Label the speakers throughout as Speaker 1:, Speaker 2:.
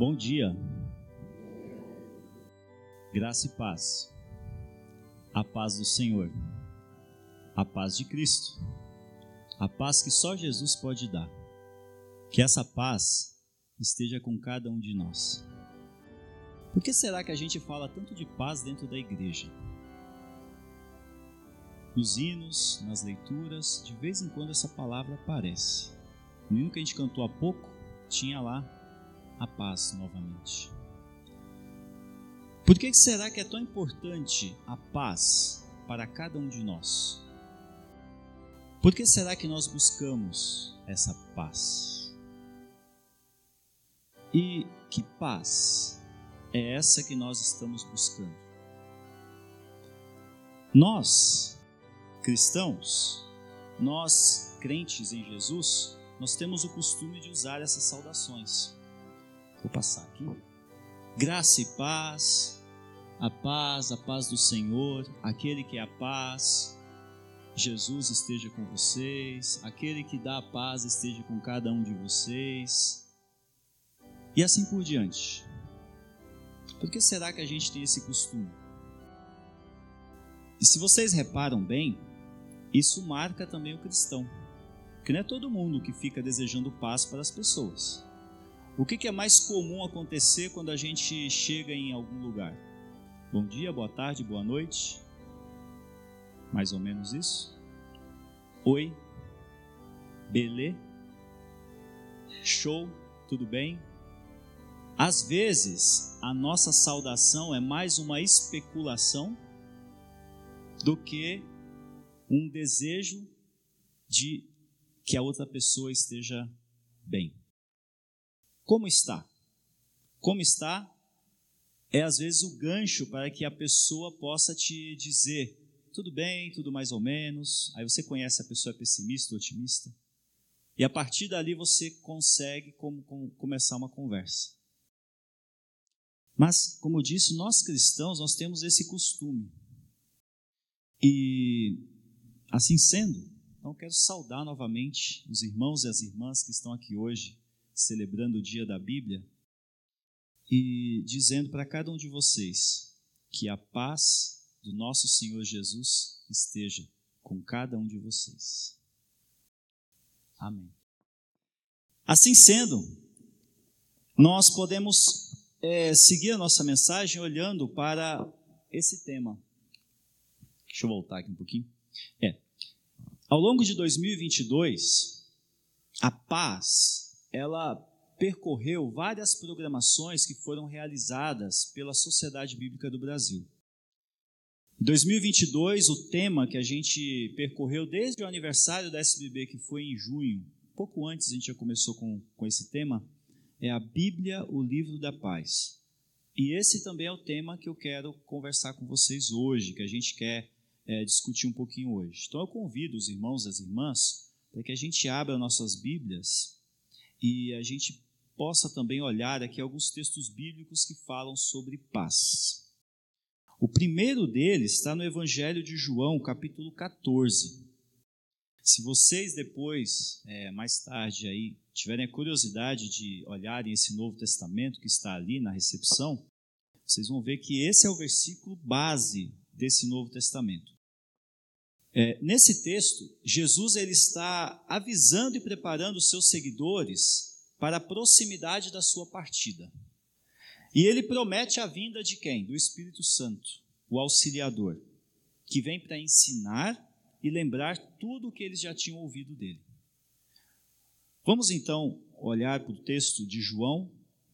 Speaker 1: Bom dia. Graça e paz. A paz do Senhor. A paz de Cristo. A paz que só Jesus pode dar. Que essa paz esteja com cada um de nós. Por que será que a gente fala tanto de paz dentro da igreja? Nos hinos, nas leituras, de vez em quando essa palavra aparece. No hino que a gente cantou há pouco, tinha lá a paz novamente. Por que será que é tão importante a paz para cada um de nós? Por que será que nós buscamos essa paz? E que paz é essa que nós estamos buscando? Nós, cristãos, nós crentes em Jesus, nós temos o costume de usar essas saudações. Vou passar aqui. Graça e paz, a paz, a paz do Senhor, aquele que é a paz, Jesus esteja com vocês, aquele que dá a paz esteja com cada um de vocês, e assim por diante. Por que será que a gente tem esse costume? E se vocês reparam bem, isso marca também o cristão, que não é todo mundo que fica desejando paz para as pessoas. O que, que é mais comum acontecer quando a gente chega em algum lugar? Bom dia, boa tarde, boa noite. Mais ou menos isso. Oi, belê, show, tudo bem? Às vezes, a nossa saudação é mais uma especulação do que um desejo de que a outra pessoa esteja bem. Como está? Como está é às vezes o gancho para que a pessoa possa te dizer tudo bem, tudo mais ou menos. Aí você conhece a pessoa é pessimista otimista. E a partir dali você consegue começar uma conversa. Mas, como eu disse, nós cristãos, nós temos esse costume. E, assim sendo, então quero saudar novamente os irmãos e as irmãs que estão aqui hoje celebrando o dia da Bíblia, e dizendo para cada um de vocês que a paz do nosso Senhor Jesus esteja com cada um de vocês. Amém. Assim sendo, nós podemos é, seguir a nossa mensagem olhando para esse tema. Deixa eu voltar aqui um pouquinho. É. Ao longo de 2022, a paz ela percorreu várias programações que foram realizadas pela Sociedade Bíblica do Brasil. Em 2022, o tema que a gente percorreu desde o aniversário da SBB, que foi em junho, pouco antes a gente já começou com, com esse tema, é a Bíblia, o livro da paz. E esse também é o tema que eu quero conversar com vocês hoje, que a gente quer é, discutir um pouquinho hoje. Então eu convido os irmãos e as irmãs para que a gente abra nossas Bíblias e a gente possa também olhar aqui alguns textos bíblicos que falam sobre paz. O primeiro deles está no Evangelho de João, capítulo 14. Se vocês depois, é, mais tarde, aí, tiverem a curiosidade de olharem esse Novo Testamento que está ali na recepção, vocês vão ver que esse é o versículo base desse Novo Testamento. É, nesse texto, Jesus ele está avisando e preparando os seus seguidores para a proximidade da sua partida. E ele promete a vinda de quem? Do Espírito Santo, o auxiliador, que vem para ensinar e lembrar tudo o que eles já tinham ouvido dele. Vamos então olhar para o texto de João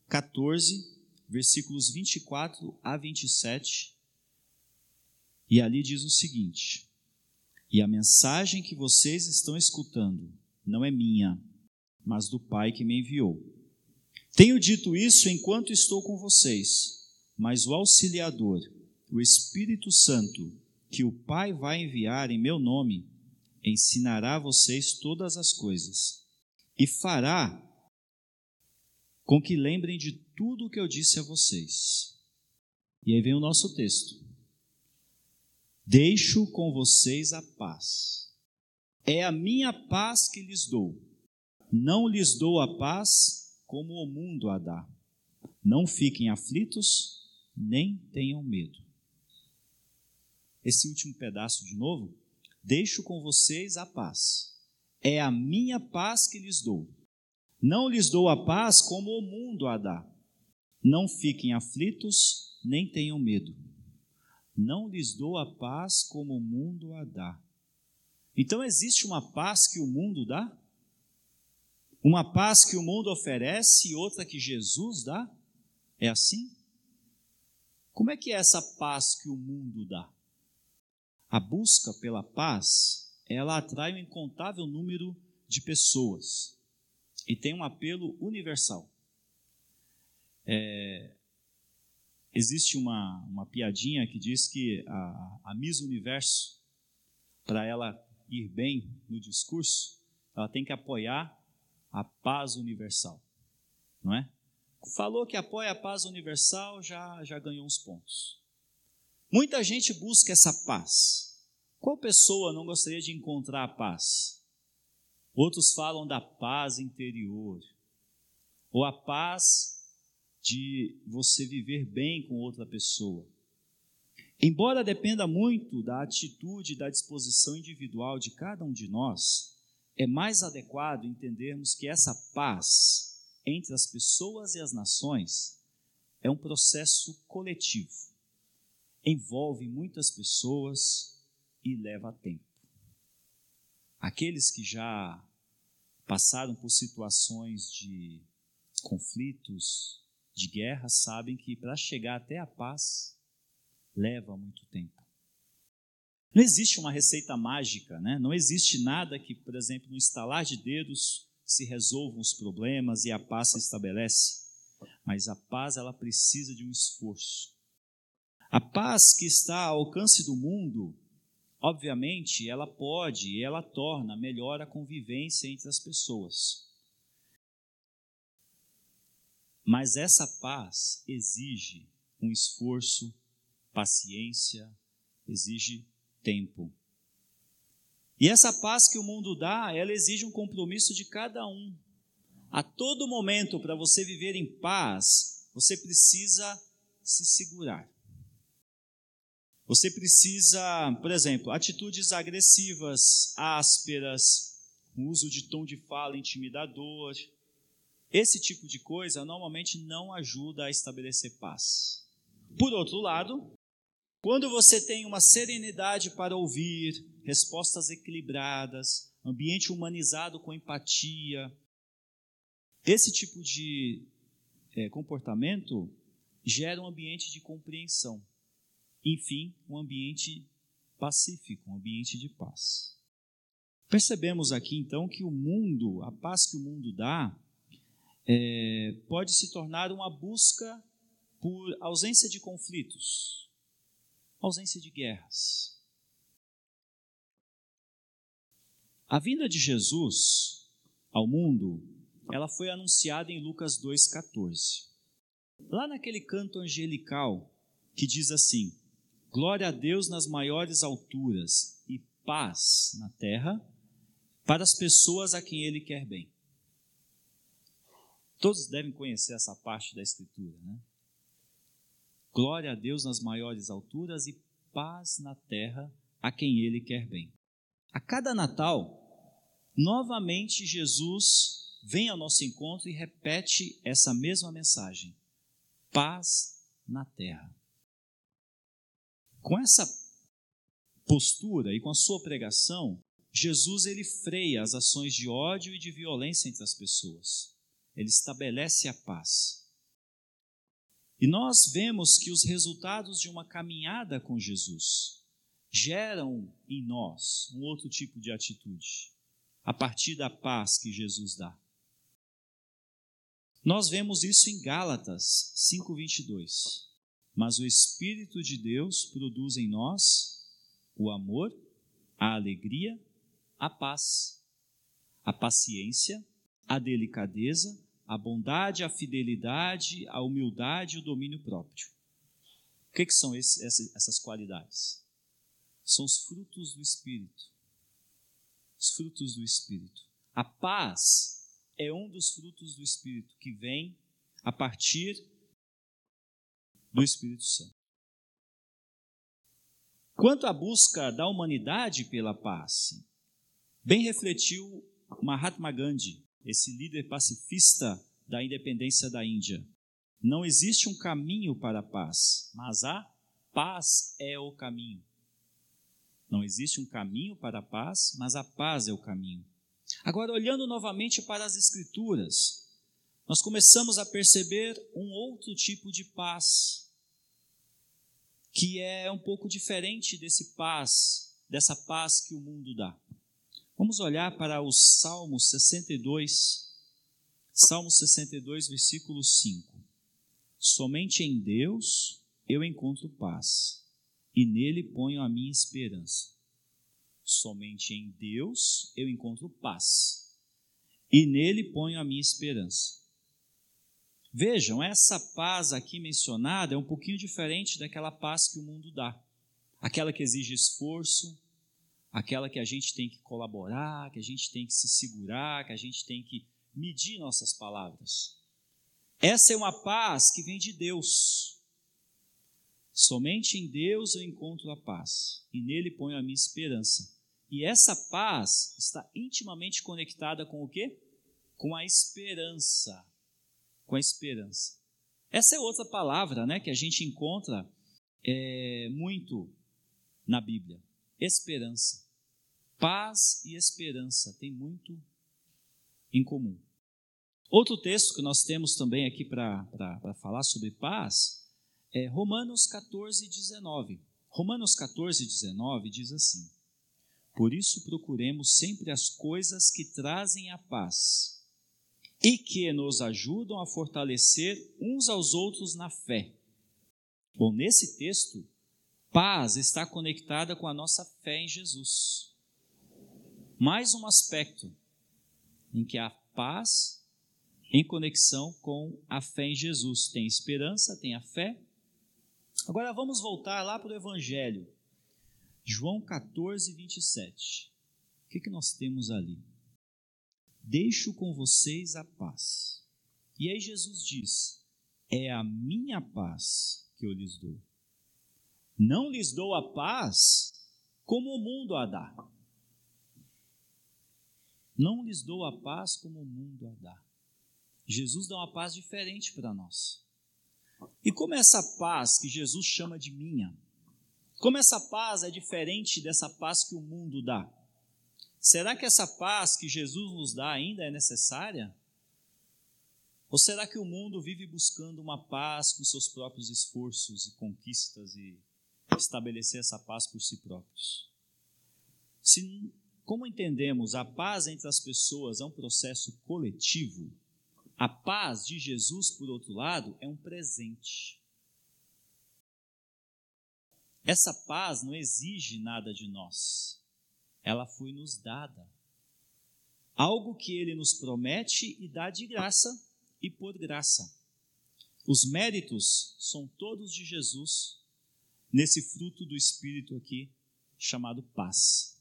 Speaker 1: 14, versículos 24 a 27. E ali diz o seguinte: e a mensagem que vocês estão escutando não é minha, mas do Pai que me enviou. Tenho dito isso enquanto estou com vocês, mas o auxiliador, o Espírito Santo, que o Pai vai enviar em meu nome, ensinará a vocês todas as coisas e fará com que lembrem de tudo o que eu disse a vocês. E aí vem o nosso texto. Deixo com vocês a paz. É a minha paz que lhes dou. Não lhes dou a paz como o mundo a dá. Não fiquem aflitos, nem tenham medo. Esse último pedaço de novo, deixo com vocês a paz. É a minha paz que lhes dou. Não lhes dou a paz como o mundo a dá. Não fiquem aflitos, nem tenham medo. Não lhes dou a paz como o mundo a dá. Então existe uma paz que o mundo dá? Uma paz que o mundo oferece e outra que Jesus dá? É assim? Como é que é essa paz que o mundo dá? A busca pela paz, ela atrai um incontável número de pessoas e tem um apelo universal. É, existe uma, uma piadinha que diz que a, a Miss Universo, para ela ir bem no discurso, ela tem que apoiar a paz universal, não é? Falou que apoia a paz universal, já, já ganhou uns pontos. Muita gente busca essa paz. Qual pessoa não gostaria de encontrar a paz? Outros falam da paz interior, ou a paz de você viver bem com outra pessoa. Embora dependa muito da atitude e da disposição individual de cada um de nós, é mais adequado entendermos que essa paz entre as pessoas e as nações é um processo coletivo. Envolve muitas pessoas e leva tempo. Aqueles que já passaram por situações de conflitos, de guerra, sabem que para chegar até a paz leva muito tempo. Não existe uma receita mágica, né? não existe nada que, por exemplo, no instalar de dedos se resolvam os problemas e a paz se estabelece. Mas a paz ela precisa de um esforço. A paz que está ao alcance do mundo, obviamente, ela pode e ela torna melhor a convivência entre as pessoas. Mas essa paz exige um esforço paciência, exige tempo. E essa paz que o mundo dá, ela exige um compromisso de cada um. A todo momento, para você viver em paz, você precisa se segurar. Você precisa, por exemplo, atitudes agressivas, ásperas, uso de tom de fala intimidador. Esse tipo de coisa normalmente não ajuda a estabelecer paz. Por outro lado, quando você tem uma serenidade para ouvir, respostas equilibradas, ambiente humanizado com empatia, esse tipo de é, comportamento gera um ambiente de compreensão. Enfim, um ambiente pacífico, um ambiente de paz. Percebemos aqui então que o mundo, a paz que o mundo dá, é, pode se tornar uma busca por ausência de conflitos, ausência de guerras. A vinda de Jesus ao mundo, ela foi anunciada em Lucas 2,14. Lá naquele canto angelical que diz assim: Glória a Deus nas maiores alturas e paz na terra para as pessoas a quem Ele quer bem. Todos devem conhecer essa parte da Escritura, né? Glória a Deus nas maiores alturas e paz na terra a quem Ele quer bem. A cada Natal, novamente Jesus vem ao nosso encontro e repete essa mesma mensagem: paz na terra. Com essa postura e com a sua pregação, Jesus ele freia as ações de ódio e de violência entre as pessoas. Ele estabelece a paz. E nós vemos que os resultados de uma caminhada com Jesus geram em nós um outro tipo de atitude, a partir da paz que Jesus dá. Nós vemos isso em Gálatas 5:22. Mas o espírito de Deus produz em nós o amor, a alegria, a paz, a paciência, a delicadeza, a bondade, a fidelidade, a humildade e o domínio próprio. O que, que são esse, essas qualidades? São os frutos do Espírito. Os frutos do Espírito. A paz é um dos frutos do Espírito que vem a partir do Espírito Santo. Quanto à busca da humanidade pela paz, bem refletiu Mahatma Gandhi, esse líder pacifista da independência da Índia. Não existe um caminho para a paz, mas a paz é o caminho. Não existe um caminho para a paz, mas a paz é o caminho. Agora, olhando novamente para as Escrituras, nós começamos a perceber um outro tipo de paz, que é um pouco diferente desse paz, dessa paz que o mundo dá. Vamos olhar para o Salmo 62, Salmo 62, versículo 5. Somente em Deus eu encontro paz, e nele ponho a minha esperança. Somente em Deus eu encontro paz, e nele ponho a minha esperança. Vejam, essa paz aqui mencionada é um pouquinho diferente daquela paz que o mundo dá. Aquela que exige esforço, aquela que a gente tem que colaborar, que a gente tem que se segurar, que a gente tem que medir nossas palavras. Essa é uma paz que vem de Deus. Somente em Deus eu encontro a paz, e nele ponho a minha esperança. E essa paz está intimamente conectada com o quê? Com a esperança com a esperança. Essa é outra palavra né, que a gente encontra é, muito na Bíblia: esperança. Paz e esperança têm muito em comum. Outro texto que nós temos também aqui para falar sobre paz é Romanos 14, 19. Romanos 14, 19 diz assim: Por isso procuremos sempre as coisas que trazem a paz e que nos ajudam a fortalecer uns aos outros na fé. Bom, nesse texto, paz está conectada com a nossa fé em Jesus. Mais um aspecto em que a paz em conexão com a fé em Jesus. Tem esperança, tem a fé. Agora vamos voltar lá para o Evangelho. João 14, 27. O que, que nós temos ali? Deixo com vocês a paz. E aí Jesus diz: É a minha paz que eu lhes dou. Não lhes dou a paz como o mundo a dá. Não lhes dou a paz como o mundo a dá. Jesus dá uma paz diferente para nós. E como essa paz que Jesus chama de minha, como essa paz é diferente dessa paz que o mundo dá? Será que essa paz que Jesus nos dá ainda é necessária? Ou será que o mundo vive buscando uma paz com seus próprios esforços e conquistas e estabelecer essa paz por si próprios? Se, como entendemos, a paz entre as pessoas é um processo coletivo, a paz de Jesus, por outro lado, é um presente. Essa paz não exige nada de nós ela foi nos dada. Algo que ele nos promete e dá de graça e por graça. Os méritos são todos de Jesus nesse fruto do Espírito aqui chamado paz.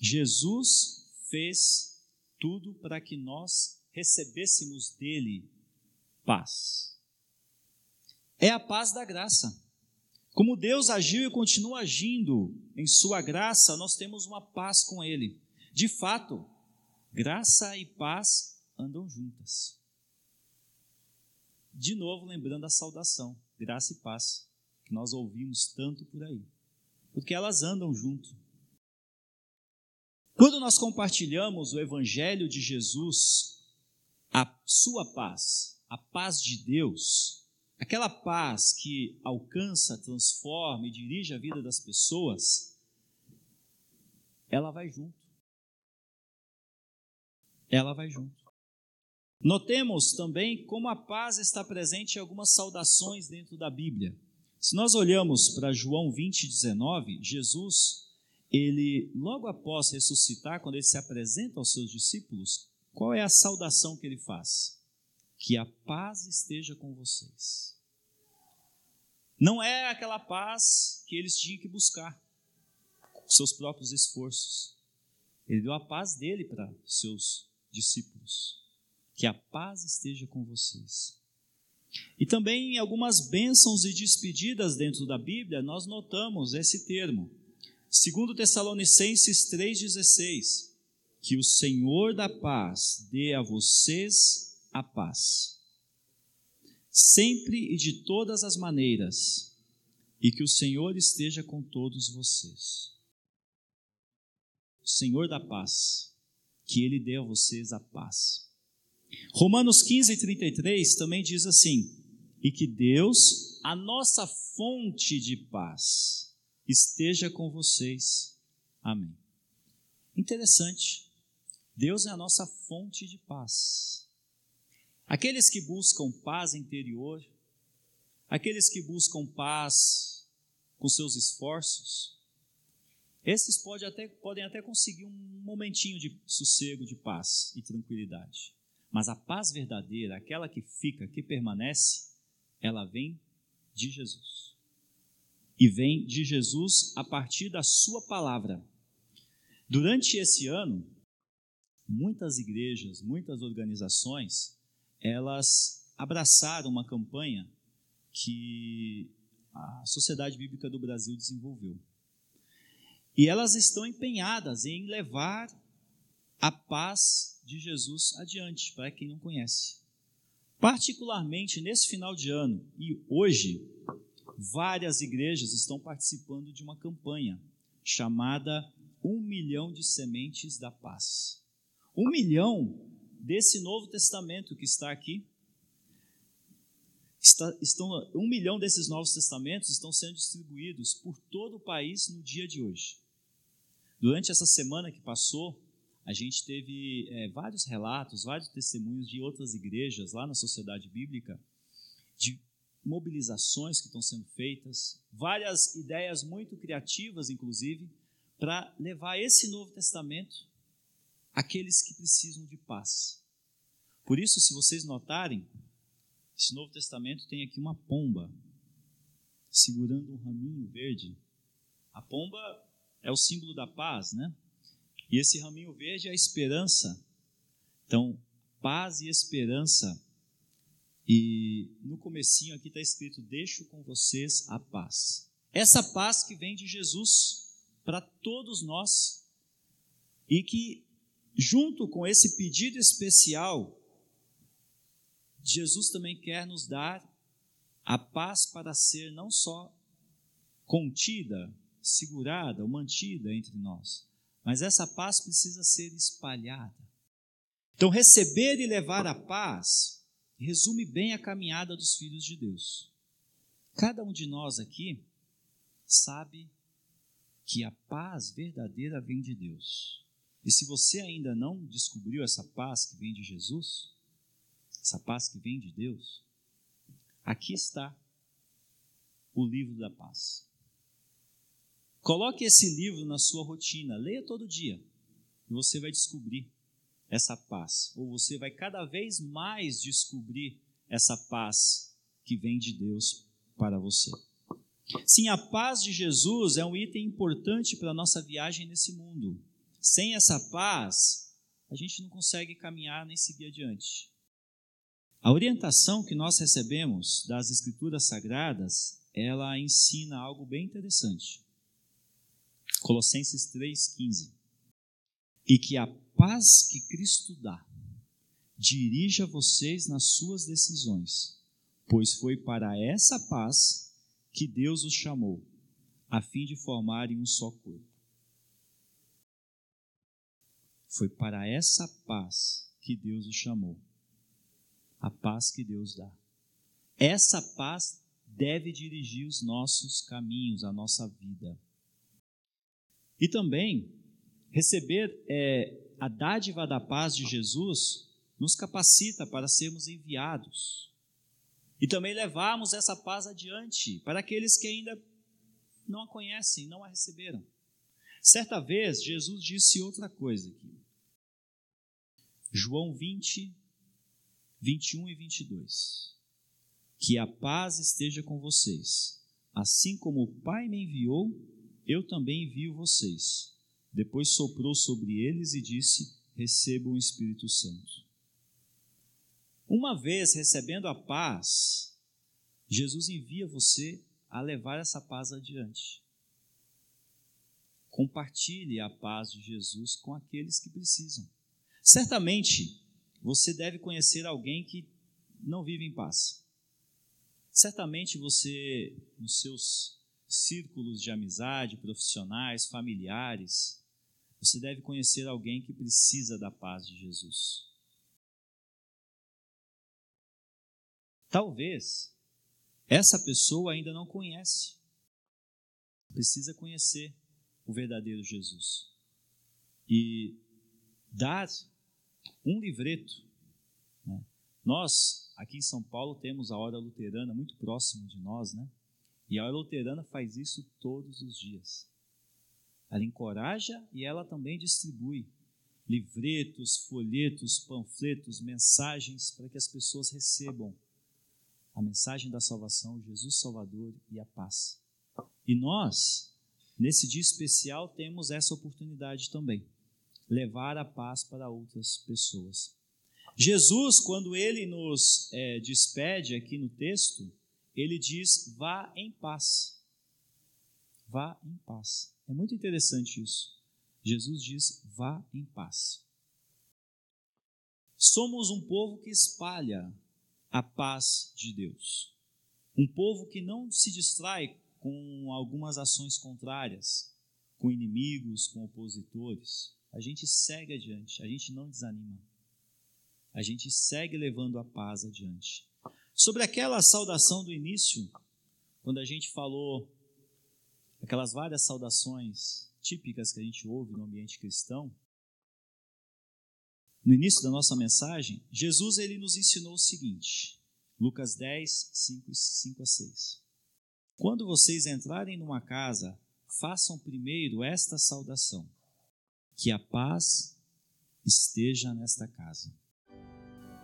Speaker 1: Jesus fez tudo para que nós recebêssemos dele paz. É a paz da graça. Como Deus agiu e continua agindo em Sua graça, nós temos uma paz com Ele. De fato, graça e paz andam juntas. De novo, lembrando a saudação, graça e paz, que nós ouvimos tanto por aí, porque elas andam junto. Quando nós compartilhamos o Evangelho de Jesus, a sua paz, a paz de Deus, Aquela paz que alcança, transforma e dirige a vida das pessoas, ela vai junto. Ela vai junto. Notemos também como a paz está presente em algumas saudações dentro da Bíblia. Se nós olhamos para João 20, 19, Jesus, ele, logo após ressuscitar, quando ele se apresenta aos seus discípulos, qual é a saudação que ele faz? que a paz esteja com vocês. Não é aquela paz que eles tinham que buscar com seus próprios esforços. Ele deu a paz dele para seus discípulos. Que a paz esteja com vocês. E também em algumas bênçãos e despedidas dentro da Bíblia, nós notamos esse termo. Segundo Tessalonicenses 3,16, que o Senhor da paz dê a vocês a paz. Sempre e de todas as maneiras, e que o Senhor esteja com todos vocês. O Senhor da paz, que Ele dê a vocês a paz. Romanos 15, 33 também diz assim: e que Deus, a nossa fonte de paz, esteja com vocês. Amém. Interessante. Deus é a nossa fonte de paz. Aqueles que buscam paz interior, aqueles que buscam paz com seus esforços, esses pode até, podem até conseguir um momentinho de sossego, de paz e tranquilidade. Mas a paz verdadeira, aquela que fica, que permanece, ela vem de Jesus. E vem de Jesus a partir da Sua palavra. Durante esse ano, muitas igrejas, muitas organizações, elas abraçaram uma campanha que a Sociedade Bíblica do Brasil desenvolveu. E elas estão empenhadas em levar a paz de Jesus adiante, para quem não conhece. Particularmente nesse final de ano e hoje, várias igrejas estão participando de uma campanha chamada Um Milhão de Sementes da Paz. Um milhão desse Novo Testamento que está aqui. Está, estão, um milhão desses Novos Testamentos estão sendo distribuídos por todo o país no dia de hoje. Durante essa semana que passou, a gente teve é, vários relatos, vários testemunhos de outras igrejas lá na sociedade bíblica, de mobilizações que estão sendo feitas, várias ideias muito criativas, inclusive, para levar esse Novo Testamento àqueles que precisam de paz. Por isso, se vocês notarem, esse Novo Testamento tem aqui uma pomba segurando um raminho verde. A pomba é o símbolo da paz, né? E esse raminho verde é a esperança. Então, paz e esperança. E no comecinho aqui está escrito: Deixo com vocês a paz. Essa paz que vem de Jesus para todos nós e que, junto com esse pedido especial, Jesus também quer nos dar a paz para ser não só contida, segurada ou mantida entre nós, mas essa paz precisa ser espalhada. Então, receber e levar a paz resume bem a caminhada dos filhos de Deus. Cada um de nós aqui sabe que a paz verdadeira vem de Deus. E se você ainda não descobriu essa paz que vem de Jesus, essa paz que vem de Deus, aqui está o livro da paz. Coloque esse livro na sua rotina, leia todo dia e você vai descobrir essa paz, ou você vai cada vez mais descobrir essa paz que vem de Deus para você. Sim, a paz de Jesus é um item importante para a nossa viagem nesse mundo. Sem essa paz, a gente não consegue caminhar nem seguir adiante. A orientação que nós recebemos das Escrituras Sagradas, ela ensina algo bem interessante. Colossenses 3,15. E que a paz que Cristo dá dirija vocês nas suas decisões, pois foi para essa paz que Deus os chamou, a fim de formarem um só corpo. Foi para essa paz que Deus os chamou, a paz que Deus dá. Essa paz deve dirigir os nossos caminhos, a nossa vida. E também, receber é, a dádiva da paz de Jesus nos capacita para sermos enviados. E também levarmos essa paz adiante para aqueles que ainda não a conhecem, não a receberam. Certa vez, Jesus disse outra coisa aqui. João 20, 21 e 22. Que a paz esteja com vocês. Assim como o Pai me enviou, eu também envio vocês. Depois soprou sobre eles e disse: Recebam o Espírito Santo. Uma vez recebendo a paz, Jesus envia você a levar essa paz adiante. Compartilhe a paz de Jesus com aqueles que precisam. Certamente, você deve conhecer alguém que não vive em paz. Certamente você, nos seus círculos de amizade, profissionais, familiares, você deve conhecer alguém que precisa da paz de Jesus. Talvez essa pessoa ainda não conhece. Precisa conhecer o verdadeiro Jesus. E dar um livreto. Né? Nós, aqui em São Paulo, temos a hora luterana muito próximo de nós, né? E a luterana faz isso todos os dias. Ela encoraja e ela também distribui livretos, folhetos, panfletos, mensagens para que as pessoas recebam a mensagem da salvação, Jesus Salvador e a paz. E nós, nesse dia especial, temos essa oportunidade também levar a paz para outras pessoas. Jesus, quando ele nos é, despede aqui no texto, ele diz: vá em paz. Vá em paz. É muito interessante isso. Jesus diz: vá em paz. Somos um povo que espalha a paz de Deus. Um povo que não se distrai com algumas ações contrárias, com inimigos, com opositores. A gente segue adiante, a gente não desanima. A gente segue levando a paz adiante. Sobre aquela saudação do início, quando a gente falou aquelas várias saudações típicas que a gente ouve no ambiente cristão, no início da nossa mensagem, Jesus ele nos ensinou o seguinte, Lucas 10, 5, 5 a 6. Quando vocês entrarem numa casa, façam primeiro esta saudação: que a paz esteja nesta casa.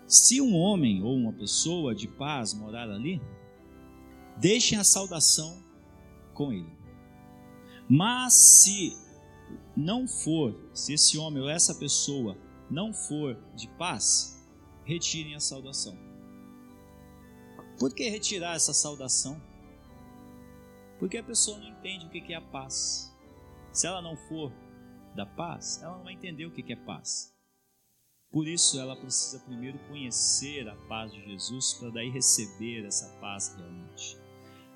Speaker 1: Se um homem ou uma pessoa de paz morar ali, deixem a saudação com ele. Mas se não for, se esse homem ou essa pessoa não for de paz, retirem a saudação. Por que retirar essa saudação? Porque a pessoa não entende o que é a paz. Se ela não for da paz, ela não vai entender o que é paz. Por isso, ela precisa primeiro conhecer a paz de Jesus para daí receber essa paz realmente.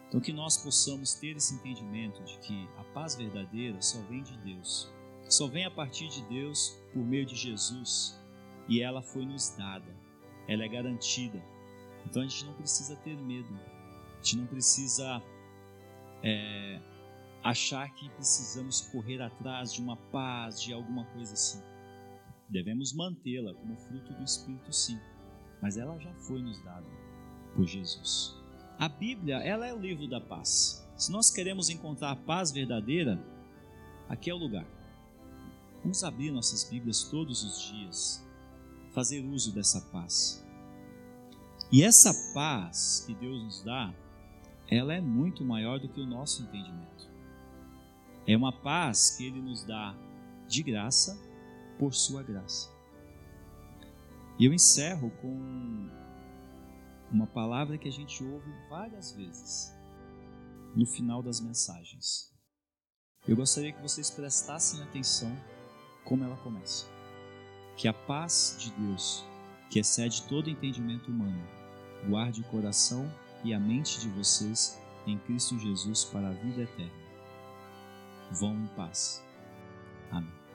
Speaker 1: Então, que nós possamos ter esse entendimento de que a paz verdadeira só vem de Deus só vem a partir de Deus por meio de Jesus e ela foi nos dada, ela é garantida. Então a gente não precisa ter medo, a gente não precisa é, achar que precisamos correr atrás de uma paz, de alguma coisa assim. Devemos mantê-la como fruto do Espírito, sim, mas ela já foi nos dada por Jesus. A Bíblia, ela é o livro da paz. Se nós queremos encontrar a paz verdadeira, aqui é o lugar. Vamos abrir nossas Bíblias todos os dias, fazer uso dessa paz. E essa paz que Deus nos dá, ela é muito maior do que o nosso entendimento. É uma paz que Ele nos dá de graça por Sua graça. E eu encerro com uma palavra que a gente ouve várias vezes no final das mensagens. Eu gostaria que vocês prestassem atenção como ela começa. Que a paz de Deus, que excede todo entendimento humano, guarde o coração e a mente de vocês em Cristo Jesus para a vida eterna. Vão em paz. Amém.